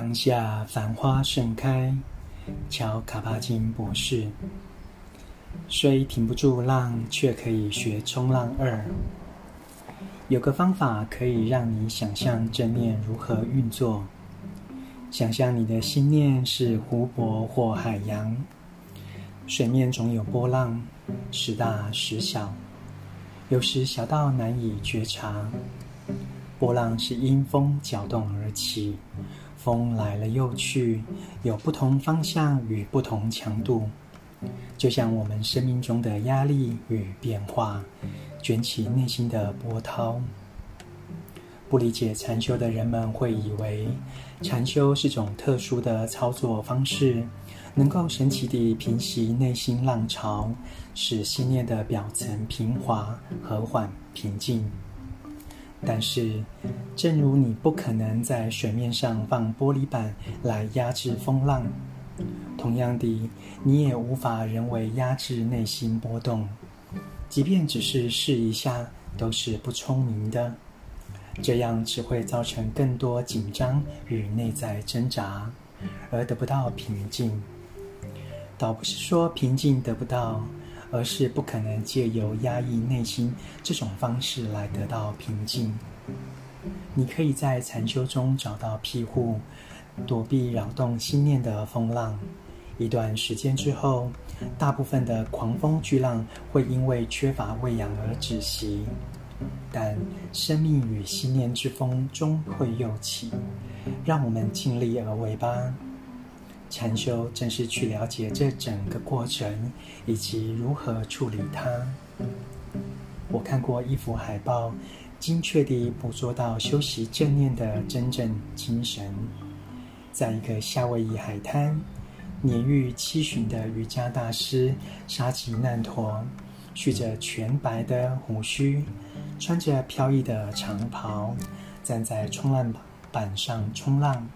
当下繁花盛开，乔·卡巴金博士。虽停不住浪，却可以学冲浪二。有个方法可以让你想象正念如何运作。想象你的心念是湖泊或海洋，水面总有波浪，时大时小，有时小到难以觉察。波浪是因风搅动而起，风来了又去，有不同方向与不同强度。就像我们生命中的压力与变化，卷起内心的波涛。不理解禅修的人们会以为，禅修是种特殊的操作方式，能够神奇地平息内心浪潮，使心念的表层平滑、和缓、平静。但是，正如你不可能在水面上放玻璃板来压制风浪。同样的，你也无法人为压制内心波动，即便只是试一下，都是不聪明的。这样只会造成更多紧张与内在挣扎，而得不到平静。倒不是说平静得不到，而是不可能借由压抑内心这种方式来得到平静。你可以在禅修中找到庇护。躲避扰动心念的风浪，一段时间之后，大部分的狂风巨浪会因为缺乏喂养而止息，但生命与心念之风终会又起。让我们尽力而为吧。禅修正是去了解这整个过程，以及如何处理它。我看过一幅海报，精确地捕捉到修习正念的真正精神。在一个夏威夷海滩，年逾七旬的瑜伽大师沙吉难陀，蓄着全白的胡须，穿着飘逸的长袍，站在冲浪板上冲浪。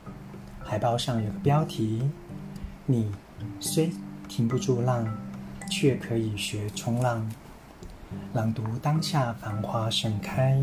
海报上有个标题：“你虽停不住浪，却可以学冲浪。”朗读当下繁花盛开。